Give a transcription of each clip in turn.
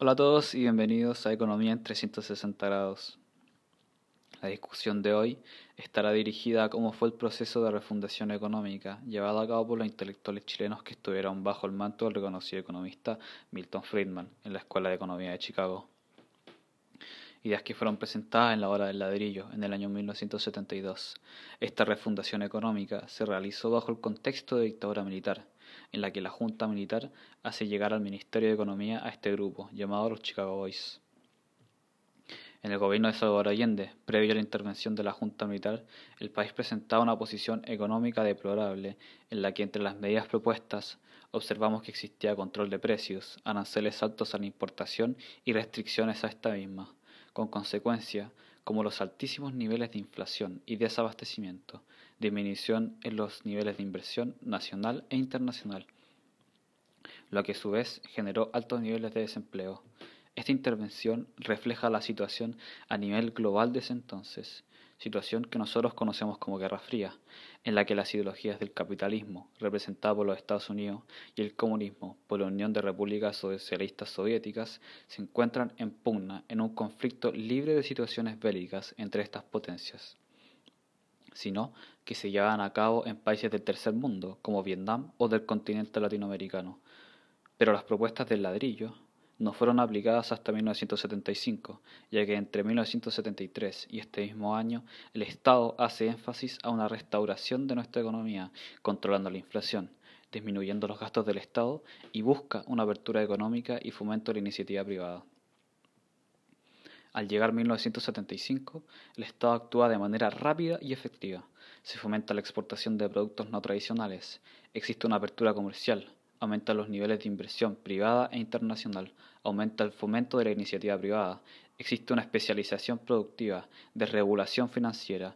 Hola a todos y bienvenidos a Economía en 360 grados. La discusión de hoy estará dirigida a cómo fue el proceso de refundación económica llevado a cabo por los intelectuales chilenos que estuvieron bajo el manto del reconocido economista Milton Friedman en la Escuela de Economía de Chicago. Ideas que fueron presentadas en la hora del ladrillo en el año 1972. Esta refundación económica se realizó bajo el contexto de dictadura militar en la que la Junta Militar hace llegar al Ministerio de Economía a este grupo, llamado los Chicago Boys. En el gobierno de Salvador Allende, previo a la intervención de la Junta Militar, el país presentaba una posición económica deplorable, en la que entre las medidas propuestas observamos que existía control de precios, aranceles altos a la importación y restricciones a esta misma, con consecuencia como los altísimos niveles de inflación y desabastecimiento, disminución en los niveles de inversión nacional e internacional, lo que a su vez generó altos niveles de desempleo. Esta intervención refleja la situación a nivel global de ese entonces, situación que nosotros conocemos como Guerra Fría, en la que las ideologías del capitalismo, representado por los Estados Unidos, y el comunismo, por la Unión de Repúblicas Socialistas Soviéticas, se encuentran en pugna en un conflicto libre de situaciones bélicas entre estas potencias sino que se llevan a cabo en países del tercer mundo, como Vietnam o del continente latinoamericano. Pero las propuestas del ladrillo no fueron aplicadas hasta 1975, ya que entre 1973 y este mismo año el Estado hace énfasis a una restauración de nuestra economía, controlando la inflación, disminuyendo los gastos del Estado y busca una apertura económica y fomento de la iniciativa privada. Al llegar 1975, el Estado actúa de manera rápida y efectiva. Se fomenta la exportación de productos no tradicionales, existe una apertura comercial, aumenta los niveles de inversión privada e internacional, aumenta el fomento de la iniciativa privada, existe una especialización productiva, desregulación financiera,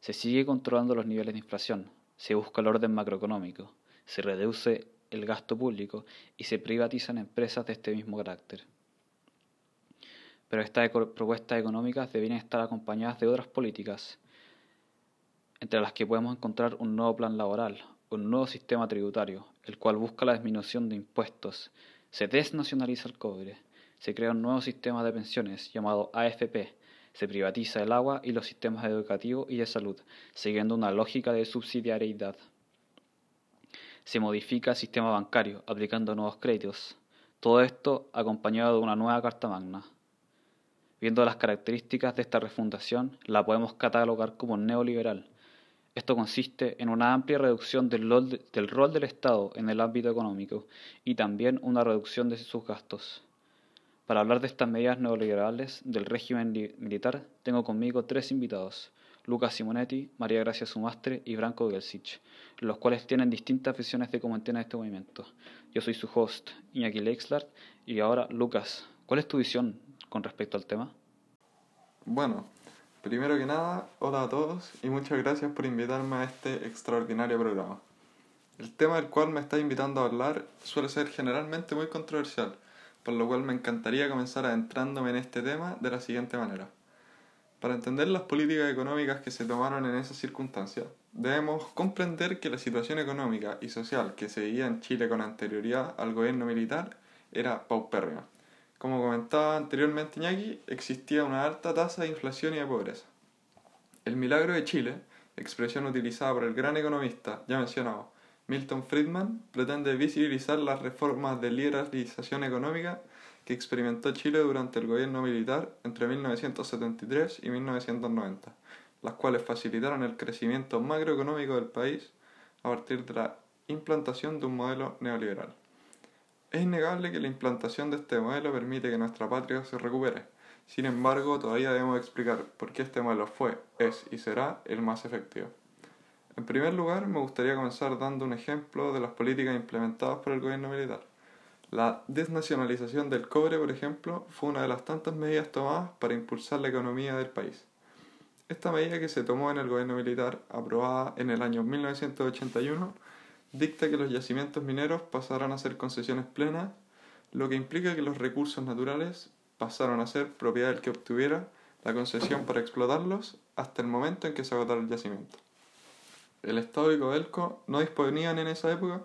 se sigue controlando los niveles de inflación, se busca el orden macroeconómico, se reduce el gasto público y se privatizan empresas de este mismo carácter pero estas propuestas económicas deben estar acompañadas de otras políticas, entre las que podemos encontrar un nuevo plan laboral, un nuevo sistema tributario, el cual busca la disminución de impuestos, se desnacionaliza el cobre, se crea un nuevo sistema de pensiones llamado AFP, se privatiza el agua y los sistemas educativos y de salud, siguiendo una lógica de subsidiariedad. Se modifica el sistema bancario, aplicando nuevos créditos. Todo esto acompañado de una nueva Carta Magna. Viendo las características de esta refundación, la podemos catalogar como neoliberal. Esto consiste en una amplia reducción del rol, del Estado en el ámbito económico y también una reducción de sus gastos. Para hablar de estas medidas neoliberales del régimen militar, tengo conmigo tres invitados, Lucas Simonetti, María Gracia Sumastre y Branko Gelsich, los cuales tienen distintas visiones de cómo entienden este movimiento. Yo soy su host, Iñaki Leixlart, y ahora, Lucas, ¿cuál es tu visión con respecto al tema? Bueno, primero que nada, hola a todos y muchas gracias por invitarme a este extraordinario programa. El tema del cual me está invitando a hablar suele ser generalmente muy controversial, por lo cual me encantaría comenzar adentrándome en este tema de la siguiente manera. Para entender las políticas económicas que se tomaron en esas circunstancias, debemos comprender que la situación económica y social que se vivía en Chile con anterioridad al gobierno militar era paupérrima. Como comentaba anteriormente Iñaki, existía una alta tasa de inflación y de pobreza. El milagro de Chile, expresión utilizada por el gran economista ya mencionado Milton Friedman, pretende visibilizar las reformas de liberalización económica que experimentó Chile durante el gobierno militar entre 1973 y 1990, las cuales facilitaron el crecimiento macroeconómico del país a partir de la implantación de un modelo neoliberal. Es innegable que la implantación de este modelo permite que nuestra patria se recupere. Sin embargo, todavía debemos explicar por qué este modelo fue, es y será el más efectivo. En primer lugar, me gustaría comenzar dando un ejemplo de las políticas implementadas por el gobierno militar. La desnacionalización del cobre, por ejemplo, fue una de las tantas medidas tomadas para impulsar la economía del país. Esta medida que se tomó en el gobierno militar, aprobada en el año 1981, dicta que los yacimientos mineros pasaran a ser concesiones plenas, lo que implica que los recursos naturales pasaron a ser propiedad del que obtuviera la concesión para explotarlos hasta el momento en que se agotara el yacimiento. El Estado y Codelco no disponían en esa época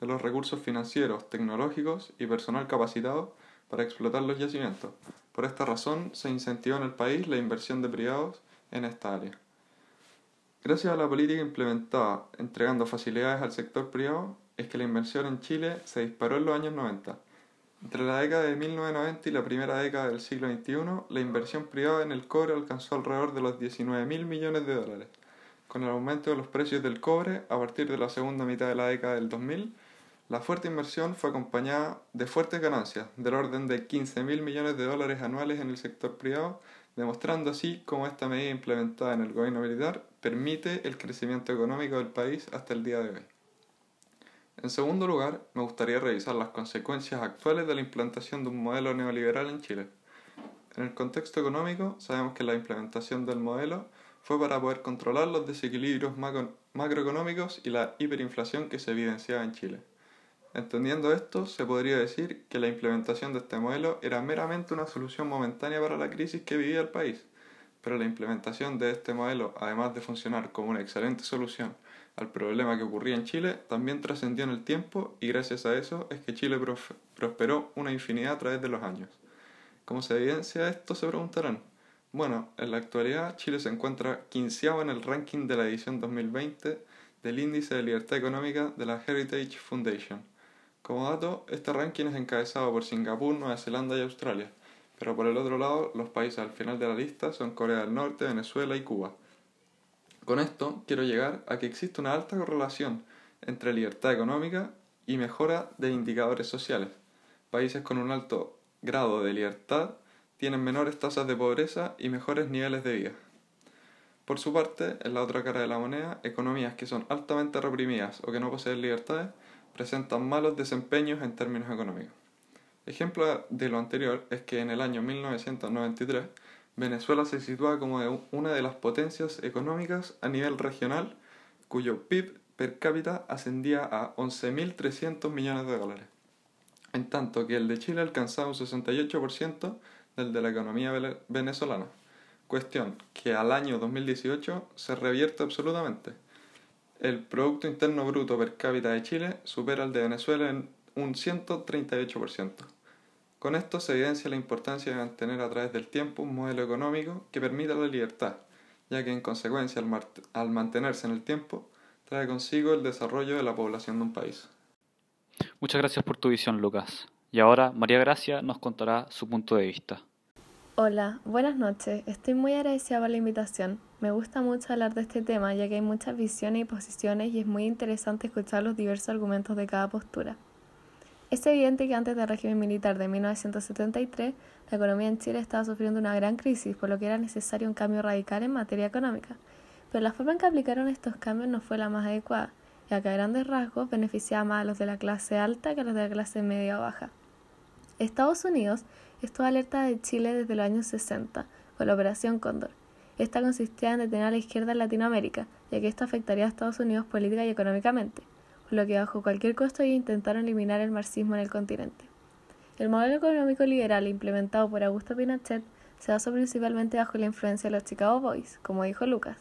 de los recursos financieros, tecnológicos y personal capacitado para explotar los yacimientos. Por esta razón, se incentivó en el país la inversión de privados en esta área. Gracias a la política implementada entregando facilidades al sector privado, es que la inversión en Chile se disparó en los años 90. Entre la década de 1990 y la primera década del siglo XXI, la inversión privada en el cobre alcanzó alrededor de los 19 mil millones de dólares. Con el aumento de los precios del cobre a partir de la segunda mitad de la década del 2000, la fuerte inversión fue acompañada de fuertes ganancias, del orden de 15 mil millones de dólares anuales en el sector privado, demostrando así cómo esta medida implementada en el gobierno militar permite el crecimiento económico del país hasta el día de hoy. En segundo lugar, me gustaría revisar las consecuencias actuales de la implantación de un modelo neoliberal en Chile. En el contexto económico, sabemos que la implementación del modelo fue para poder controlar los desequilibrios macroeconómicos y la hiperinflación que se evidenciaba en Chile. Entendiendo esto, se podría decir que la implementación de este modelo era meramente una solución momentánea para la crisis que vivía el país, pero la implementación de este modelo, además de funcionar como una excelente solución al problema que ocurría en Chile, también trascendió en el tiempo y gracias a eso es que Chile prosperó una infinidad a través de los años. ¿Cómo se evidencia esto? Se preguntarán. Bueno, en la actualidad Chile se encuentra quinceavo en el ranking de la edición 2020 del Índice de Libertad Económica de la Heritage Foundation. Como dato, este ranking es encabezado por Singapur, Nueva Zelanda y Australia, pero por el otro lado, los países al final de la lista son Corea del Norte, Venezuela y Cuba. Con esto quiero llegar a que existe una alta correlación entre libertad económica y mejora de indicadores sociales. Países con un alto grado de libertad tienen menores tasas de pobreza y mejores niveles de vida. Por su parte, en la otra cara de la moneda, economías que son altamente reprimidas o que no poseen libertades presentan malos desempeños en términos económicos. Ejemplo de lo anterior es que en el año 1993 Venezuela se sitúa como una de las potencias económicas a nivel regional, cuyo PIB per cápita ascendía a 11.300 millones de dólares, en tanto que el de Chile alcanzaba un 68% del de la economía venezolana, cuestión que al año 2018 se revierte absolutamente. El Producto Interno Bruto per cápita de Chile supera al de Venezuela en un 138%. Con esto se evidencia la importancia de mantener a través del tiempo un modelo económico que permita la libertad, ya que en consecuencia al, mantenerse en el tiempo trae consigo el desarrollo de la población de un país. Muchas gracias por tu visión, Lucas. Y ahora María Gracia nos contará su punto de vista. Hola, buenas noches. Estoy muy agradecida por la invitación. Me gusta mucho hablar de este tema ya que hay muchas visiones y posiciones y es muy interesante escuchar los diversos argumentos de cada postura. Es evidente que antes del régimen militar de 1973, la economía en Chile estaba sufriendo una gran crisis, por lo que era necesario un cambio radical en materia económica. Pero la forma en que aplicaron estos cambios no fue la más adecuada, ya que a grandes rasgos beneficiaba más a los de la clase alta que a los de la clase media o baja. Estados Unidos estuvo alerta de Chile desde los años 60, con la Operación Cóndor. Esta consistía en detener a la izquierda en Latinoamérica, ya que esto afectaría a Estados Unidos política y económicamente lo que bajo cualquier costo intentaron eliminar el marxismo en el continente. El modelo económico liberal implementado por Augusto Pinochet se basó principalmente bajo la influencia de los Chicago Boys, como dijo Lucas.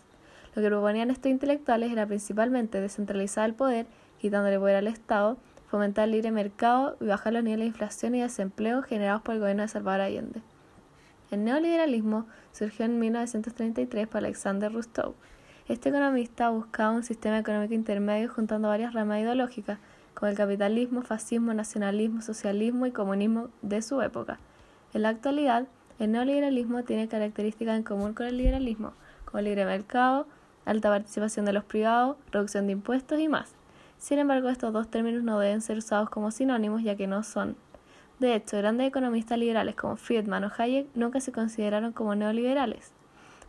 Lo que proponían estos intelectuales era principalmente descentralizar el poder, quitándole poder al Estado, fomentar el libre mercado y bajar los niveles de inflación y desempleo generados por el gobierno de Salvador Allende. El neoliberalismo surgió en 1933 por Alexander Rousseau, este economista buscaba un sistema económico intermedio juntando varias ramas ideológicas, como el capitalismo, fascismo, nacionalismo, socialismo y comunismo de su época. En la actualidad, el neoliberalismo tiene características en común con el liberalismo, como libre mercado, alta participación de los privados, reducción de impuestos y más. Sin embargo, estos dos términos no deben ser usados como sinónimos ya que no son. De hecho, grandes economistas liberales como Friedman o Hayek nunca se consideraron como neoliberales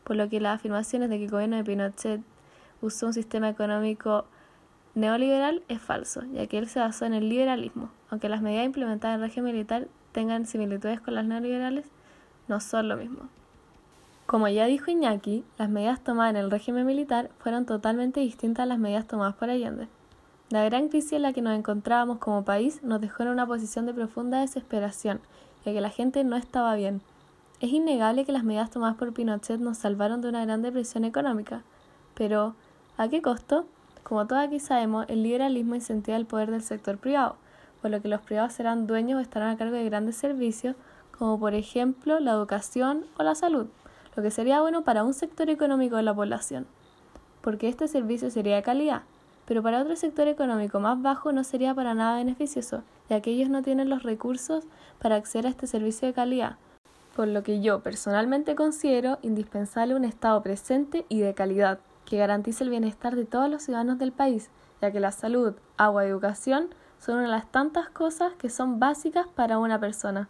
por lo que las afirmaciones de que el gobierno de Pinochet usó un sistema económico neoliberal es falso, ya que él se basó en el liberalismo. Aunque las medidas implementadas en el régimen militar tengan similitudes con las neoliberales, no son lo mismo. Como ya dijo Iñaki, las medidas tomadas en el régimen militar fueron totalmente distintas a las medidas tomadas por Allende. La gran crisis en la que nos encontrábamos como país nos dejó en una posición de profunda desesperación, ya que la gente no estaba bien, es innegable que las medidas tomadas por Pinochet nos salvaron de una gran depresión económica, pero ¿a qué costo? Como todos aquí sabemos, el liberalismo incentiva el poder del sector privado, por lo que los privados serán dueños o estarán a cargo de grandes servicios, como por ejemplo la educación o la salud, lo que sería bueno para un sector económico de la población, porque este servicio sería de calidad, pero para otro sector económico más bajo no sería para nada beneficioso, ya que ellos no tienen los recursos para acceder a este servicio de calidad, por lo que yo personalmente considero indispensable un Estado presente y de calidad, que garantice el bienestar de todos los ciudadanos del país, ya que la salud, agua y educación son una de las tantas cosas que son básicas para una persona.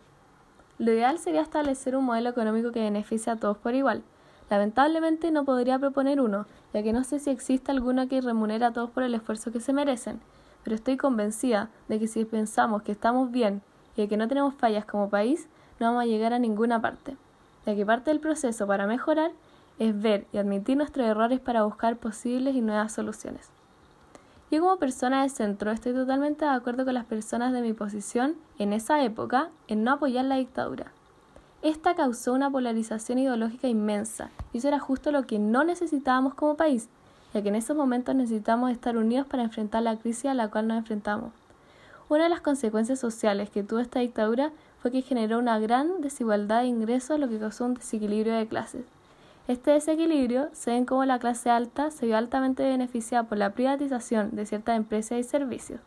Lo ideal sería establecer un modelo económico que beneficie a todos por igual, Lamentablemente no podría proponer uno, ya que no sé si existe alguno que remunere a todos por el esfuerzo que se merecen, pero estoy convencida de que si pensamos que estamos bien y de que no tenemos fallas como país, no vamos a llegar a ninguna parte, ya que parte del proceso para mejorar es ver y admitir nuestros errores para buscar posibles y nuevas soluciones. Yo como persona de centro estoy totalmente de acuerdo con las personas de mi posición en esa época en no apoyar la dictadura esta causó una polarización ideológica inmensa, y eso era justo lo que no necesitábamos como país, ya que en esos momentos necesitamos estar unidos para enfrentar la crisis a la cual nos enfrentamos. Una de las consecuencias sociales que tuvo esta dictadura fue que generó una gran desigualdad de ingresos, lo que causó un desequilibrio de clases. Este desequilibrio se ve en cómo la clase alta se vio altamente beneficiada por la privatización de ciertas empresas y servicios,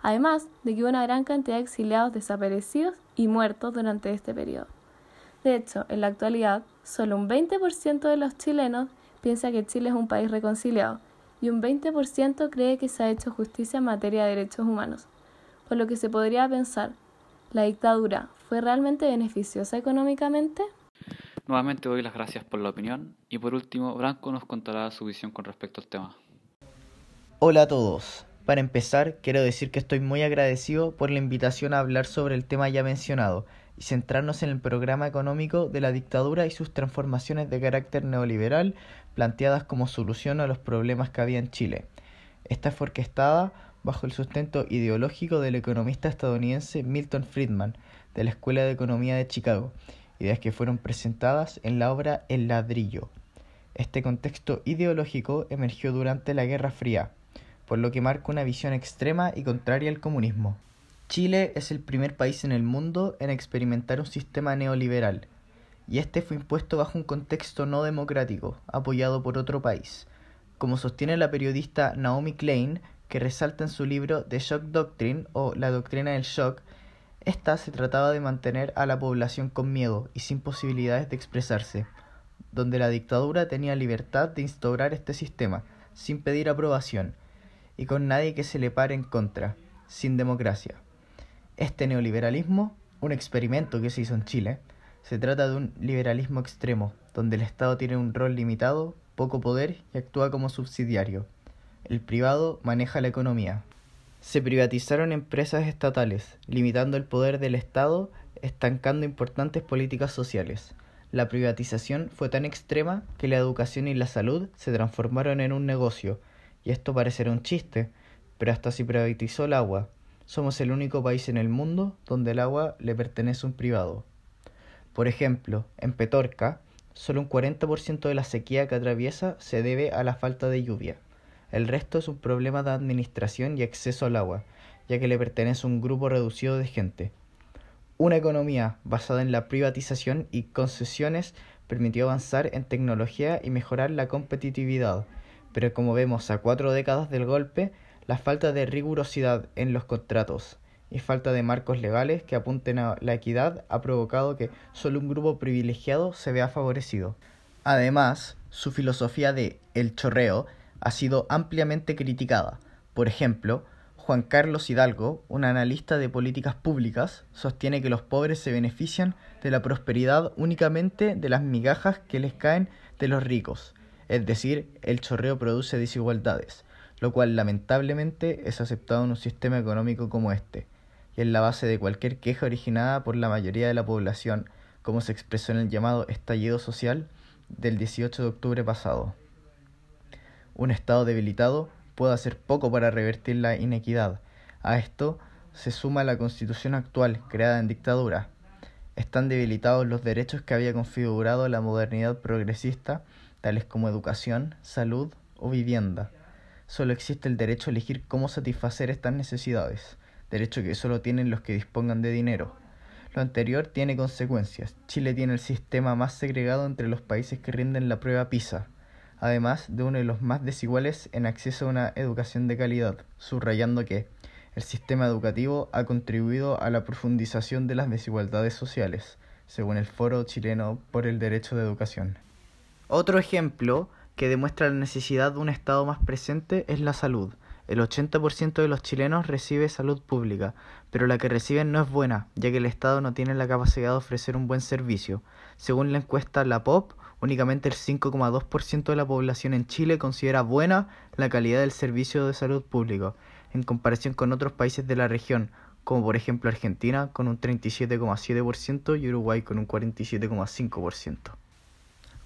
además de que hubo una gran cantidad de exiliados desaparecidos y muertos durante este periodo. De hecho, en la actualidad, solo un 20% de los chilenos piensa que Chile es un país reconciliado y un 20% cree que se ha hecho justicia en materia de derechos humanos. Por lo que se podría pensar, ¿la dictadura fue realmente beneficiosa económicamente? Nuevamente doy las gracias por la opinión y por último, Branco nos contará su visión con respecto al tema. Hola a todos. Para empezar, quiero decir que estoy muy agradecido por la invitación a hablar sobre el tema ya mencionado y centrarnos en el programa económico de la dictadura y sus transformaciones de carácter neoliberal planteadas como solución a los problemas que había en Chile. Esta fue orquestada bajo el sustento ideológico del economista estadounidense Milton Friedman de la Escuela de Economía de Chicago, ideas que fueron presentadas en la obra El ladrillo. Este contexto ideológico emergió durante la Guerra Fría, por lo que marca una visión extrema y contraria al comunismo. Chile es el primer país en el mundo en experimentar un sistema neoliberal, y este fue impuesto bajo un contexto no democrático, apoyado por otro país. Como sostiene la periodista Naomi Klein, que resalta en su libro The Shock Doctrine o La Doctrina del Shock, esta se trataba de mantener a la población con miedo y sin posibilidades de expresarse, donde la dictadura tenía libertad de instaurar este sistema, sin pedir aprobación, y con nadie que se le pare en contra, sin democracia. Este neoliberalismo, un experimento que se hizo en Chile, se trata de un liberalismo extremo, donde el Estado tiene un rol limitado, poco poder y actúa como subsidiario. El privado maneja la economía. Se privatizaron empresas estatales, limitando el poder del Estado, estancando importantes políticas sociales. La privatización fue tan extrema que la educación y la salud se transformaron en un negocio, y esto parecerá un chiste, pero hasta se privatizó el agua, somos el único país en el mundo donde el agua le pertenece a un privado. Por ejemplo, en Petorca, solo un 40% de la sequía que atraviesa se debe a la falta de lluvia. El resto es un problema de administración y acceso al agua, ya que le pertenece a un grupo reducido de gente. Una economía basada en la privatización y concesiones permitió avanzar en tecnología y mejorar la competitividad, pero como vemos a cuatro décadas del golpe, la falta de rigurosidad en los contratos y falta de marcos legales que apunten a la equidad ha provocado que solo un grupo privilegiado se vea favorecido. Además, su filosofía de el chorreo ha sido ampliamente criticada. Por ejemplo, Juan Carlos Hidalgo, un analista de políticas públicas, sostiene que los pobres se benefician de la prosperidad únicamente de las migajas que les caen de los ricos, es decir, el chorreo produce desigualdades lo cual lamentablemente es aceptado en un sistema económico como este, y es la base de cualquier queja originada por la mayoría de la población, como se expresó en el llamado estallido social del 18 de octubre pasado. Un Estado debilitado puede hacer poco para revertir la inequidad. A esto se suma la constitución actual, creada en dictadura. Están debilitados los derechos que había configurado la modernidad progresista, tales como educación, salud o vivienda solo existe el derecho a elegir cómo satisfacer estas necesidades, derecho que solo tienen los que dispongan de dinero. Lo anterior tiene consecuencias. Chile tiene el sistema más segregado entre los países que rinden la prueba PISA, además de uno de los más desiguales en acceso a una educación de calidad, subrayando que el sistema educativo ha contribuido a la profundización de las desigualdades sociales, según el Foro Chileno por el Derecho de Educación. Otro ejemplo que demuestra la necesidad de un Estado más presente es la salud. El 80% de los chilenos recibe salud pública, pero la que reciben no es buena, ya que el Estado no tiene la capacidad de ofrecer un buen servicio. Según la encuesta La POP, únicamente el 5,2% de la población en Chile considera buena la calidad del servicio de salud público, en comparación con otros países de la región, como por ejemplo Argentina con un 37,7% y Uruguay con un 47,5%.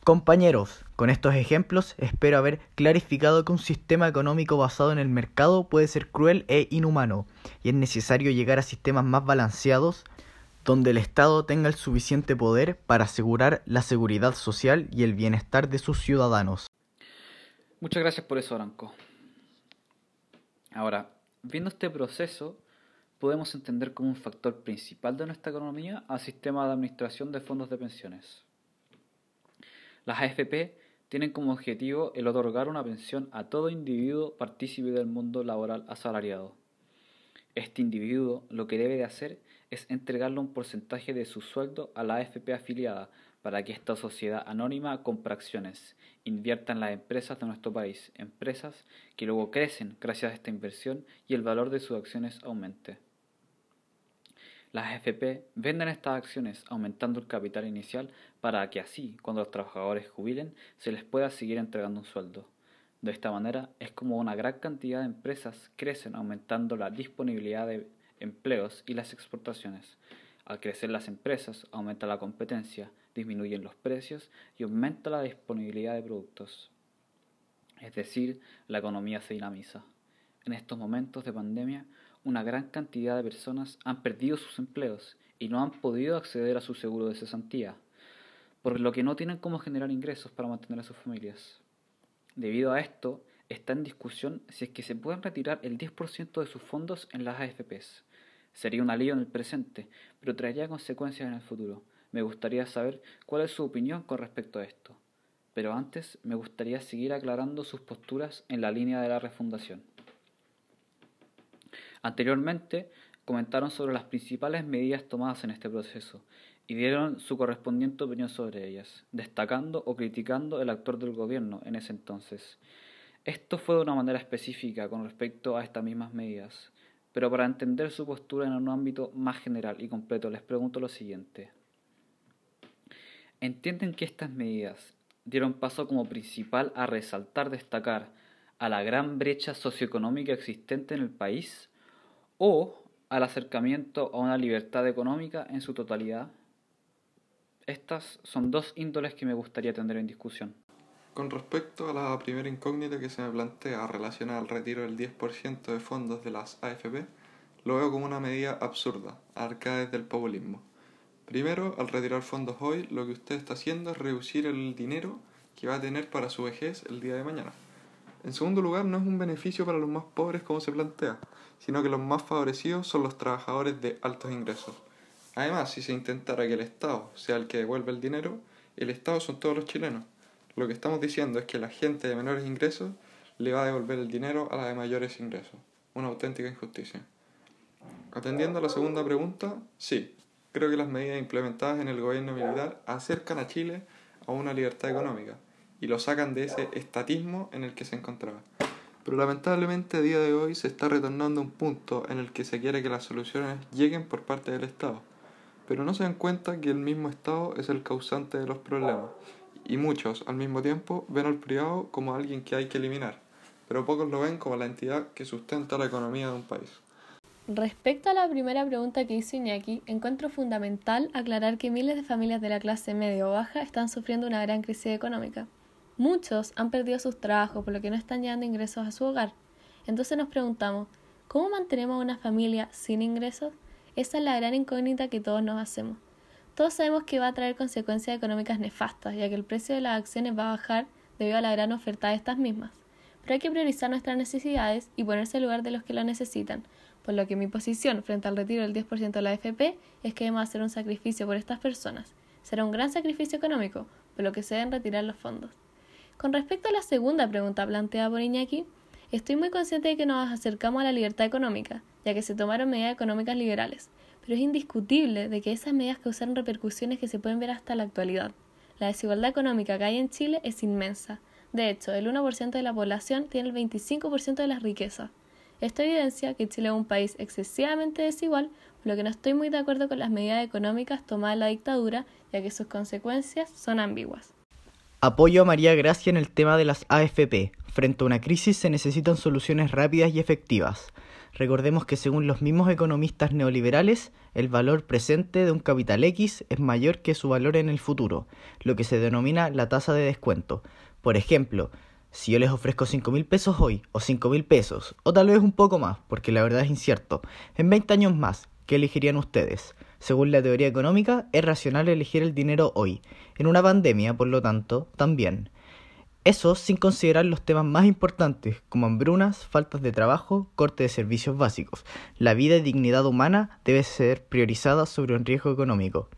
Compañeros, con estos ejemplos espero haber clarificado que un sistema económico basado en el mercado puede ser cruel e inhumano, y es necesario llegar a sistemas más balanceados, donde el Estado tenga el suficiente poder para asegurar la seguridad social y el bienestar de sus ciudadanos. Muchas gracias por eso, Aranco. Ahora, viendo este proceso, podemos entender como un factor principal de nuestra economía al sistema de administración de fondos de pensiones. Las AFP tienen como objetivo el otorgar una pensión a todo individuo partícipe del mundo laboral asalariado. Este individuo lo que debe de hacer es entregarle un porcentaje de su sueldo a la AFP afiliada para que esta sociedad anónima compre acciones, invierta en las empresas de nuestro país, empresas que luego crecen gracias a esta inversión y el valor de sus acciones aumente. Las AFP venden estas acciones aumentando el capital inicial para que así, cuando los trabajadores jubilen, se les pueda seguir entregando un sueldo. De esta manera es como una gran cantidad de empresas crecen aumentando la disponibilidad de empleos y las exportaciones. Al crecer las empresas, aumenta la competencia, disminuyen los precios y aumenta la disponibilidad de productos. Es decir, la economía se dinamiza. En estos momentos de pandemia, una gran cantidad de personas han perdido sus empleos y no han podido acceder a su seguro de cesantía, por lo que no tienen cómo generar ingresos para mantener a sus familias. Debido a esto, está en discusión si es que se pueden retirar el 10% de sus fondos en las AFPs. Sería un alivio en el presente, pero traería consecuencias en el futuro. Me gustaría saber cuál es su opinión con respecto a esto. Pero antes me gustaría seguir aclarando sus posturas en la línea de la refundación. Anteriormente comentaron sobre las principales medidas tomadas en este proceso y dieron su correspondiente opinión sobre ellas, destacando o criticando el actor del gobierno en ese entonces. Esto fue de una manera específica con respecto a estas mismas medidas, pero para entender su postura en un ámbito más general y completo les pregunto lo siguiente. ¿Entienden que estas medidas dieron paso como principal a resaltar, destacar a la gran brecha socioeconómica existente en el país o al acercamiento a una libertad económica en su totalidad? Estas son dos índoles que me gustaría tener en discusión. Con respecto a la primera incógnita que se me plantea relacionada al retiro del 10% de fondos de las AFP, lo veo como una medida absurda, arcada desde el populismo. Primero, al retirar fondos hoy, lo que usted está haciendo es reducir el dinero que va a tener para su vejez el día de mañana. En segundo lugar, no es un beneficio para los más pobres como se plantea, sino que los más favorecidos son los trabajadores de altos ingresos. Además, si se intentara que el Estado sea el que devuelva el dinero, el Estado son todos los chilenos. Lo que estamos diciendo es que la gente de menores ingresos le va a devolver el dinero a la de mayores ingresos. Una auténtica injusticia. Atendiendo a la segunda pregunta, sí, creo que las medidas implementadas en el gobierno militar acercan a Chile a una libertad económica y lo sacan de ese estatismo en el que se encontraba. Pero lamentablemente a día de hoy se está retornando a un punto en el que se quiere que las soluciones lleguen por parte del Estado pero no se dan cuenta que el mismo Estado es el causante de los problemas, y muchos, al mismo tiempo, ven al privado como alguien que hay que eliminar, pero pocos lo ven como la entidad que sustenta la economía de un país. Respecto a la primera pregunta que hizo Iñaki, encuentro fundamental aclarar que miles de familias de la clase media o baja están sufriendo una gran crisis económica. Muchos han perdido sus trabajos por lo que no están llegando ingresos a su hogar. Entonces nos preguntamos, ¿cómo mantenemos una familia sin ingresos? Esa es la gran incógnita que todos nos hacemos. Todos sabemos que va a traer consecuencias económicas nefastas, ya que el precio de las acciones va a bajar debido a la gran oferta de estas mismas. Pero hay que priorizar nuestras necesidades y ponerse en lugar de los que lo necesitan, por lo que mi posición frente al retiro del 10% de la AFP es que debemos hacer un sacrificio por estas personas. Será un gran sacrificio económico, por lo que se deben retirar los fondos. Con respecto a la segunda pregunta planteada por Iñaki, estoy muy consciente de que nos acercamos a la libertad económica, ya que se tomaron medidas económicas liberales, pero es indiscutible de que esas medidas causaron repercusiones que se pueden ver hasta la actualidad. La desigualdad económica que hay en Chile es inmensa. De hecho, el 1% de la población tiene el 25% de las riquezas. Esto evidencia que Chile es un país excesivamente desigual, por lo que no estoy muy de acuerdo con las medidas económicas tomadas en la dictadura, ya que sus consecuencias son ambiguas. Apoyo a María Gracia en el tema de las AFP. Frente a una crisis se necesitan soluciones rápidas y efectivas. Recordemos que según los mismos economistas neoliberales, el valor presente de un capital X es mayor que su valor en el futuro, lo que se denomina la tasa de descuento. Por ejemplo, si yo les ofrezco 5 mil pesos hoy, o 5 mil pesos, o tal vez un poco más, porque la verdad es incierto, en 20 años más, ¿qué elegirían ustedes? Según la teoría económica, es racional elegir el dinero hoy. En una pandemia, por lo tanto, también. Eso sin considerar los temas más importantes, como hambrunas, faltas de trabajo, corte de servicios básicos. La vida y dignidad humana debe ser priorizada sobre un riesgo económico.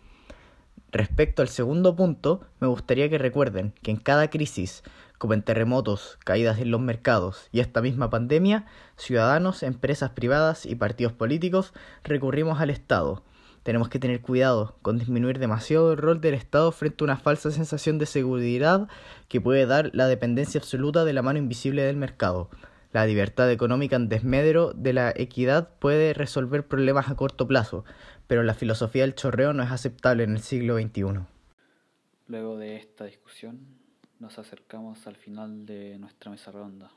Respecto al segundo punto, me gustaría que recuerden que en cada crisis, como en terremotos, caídas en los mercados y esta misma pandemia, ciudadanos, empresas privadas y partidos políticos recurrimos al Estado, tenemos que tener cuidado con disminuir demasiado el rol del Estado frente a una falsa sensación de seguridad que puede dar la dependencia absoluta de la mano invisible del mercado. La libertad económica en desmedro de la equidad puede resolver problemas a corto plazo, pero la filosofía del chorreo no es aceptable en el siglo XXI. Luego de esta discusión, nos acercamos al final de nuestra mesa redonda.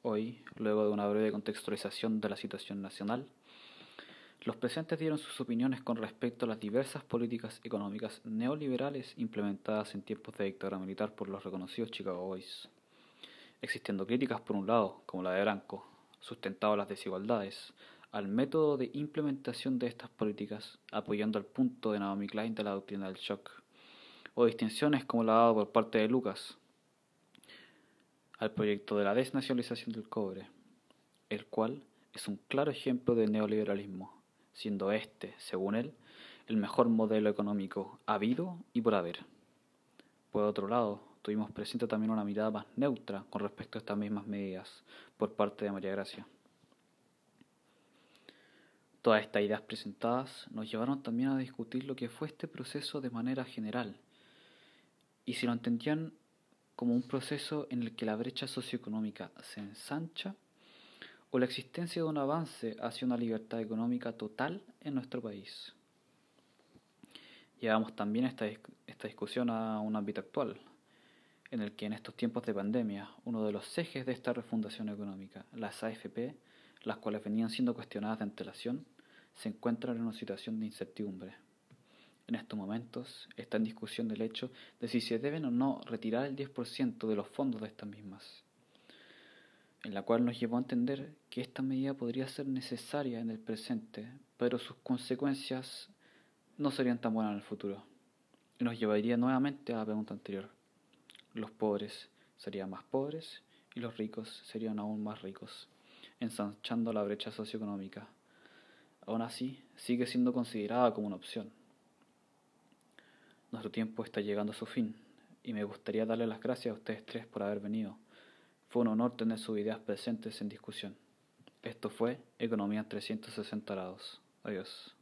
Hoy, luego de una breve contextualización de la situación nacional, los presentes dieron sus opiniones con respecto a las diversas políticas económicas neoliberales implementadas en tiempos de dictadura militar por los reconocidos Chicago Boys, existiendo críticas por un lado, como la de Branco, sustentado las desigualdades, al método de implementación de estas políticas, apoyando el punto de Naomi Klein de la doctrina del shock, o distinciones como la dada por parte de Lucas al proyecto de la desnacionalización del cobre, el cual es un claro ejemplo de neoliberalismo siendo este, según él, el mejor modelo económico habido y por haber. Por otro lado, tuvimos presente también una mirada más neutra con respecto a estas mismas medidas por parte de María Gracia. Todas estas ideas presentadas nos llevaron también a discutir lo que fue este proceso de manera general y si lo entendían como un proceso en el que la brecha socioeconómica se ensancha o la existencia de un avance hacia una libertad económica total en nuestro país. Llevamos también esta, esta discusión a un ámbito actual, en el que en estos tiempos de pandemia, uno de los ejes de esta refundación económica, las AFP, las cuales venían siendo cuestionadas de antelación, se encuentran en una situación de incertidumbre. En estos momentos está en discusión el hecho de si se deben o no retirar el 10% de los fondos de estas mismas en la cual nos llevó a entender que esta medida podría ser necesaria en el presente, pero sus consecuencias no serían tan buenas en el futuro. Y nos llevaría nuevamente a la pregunta anterior. Los pobres serían más pobres y los ricos serían aún más ricos, ensanchando la brecha socioeconómica. Aún así, sigue siendo considerada como una opción. Nuestro tiempo está llegando a su fin y me gustaría darle las gracias a ustedes tres por haber venido fue un honor tener sus ideas presentes en discusión. Esto fue Economía 360 grados. Adiós.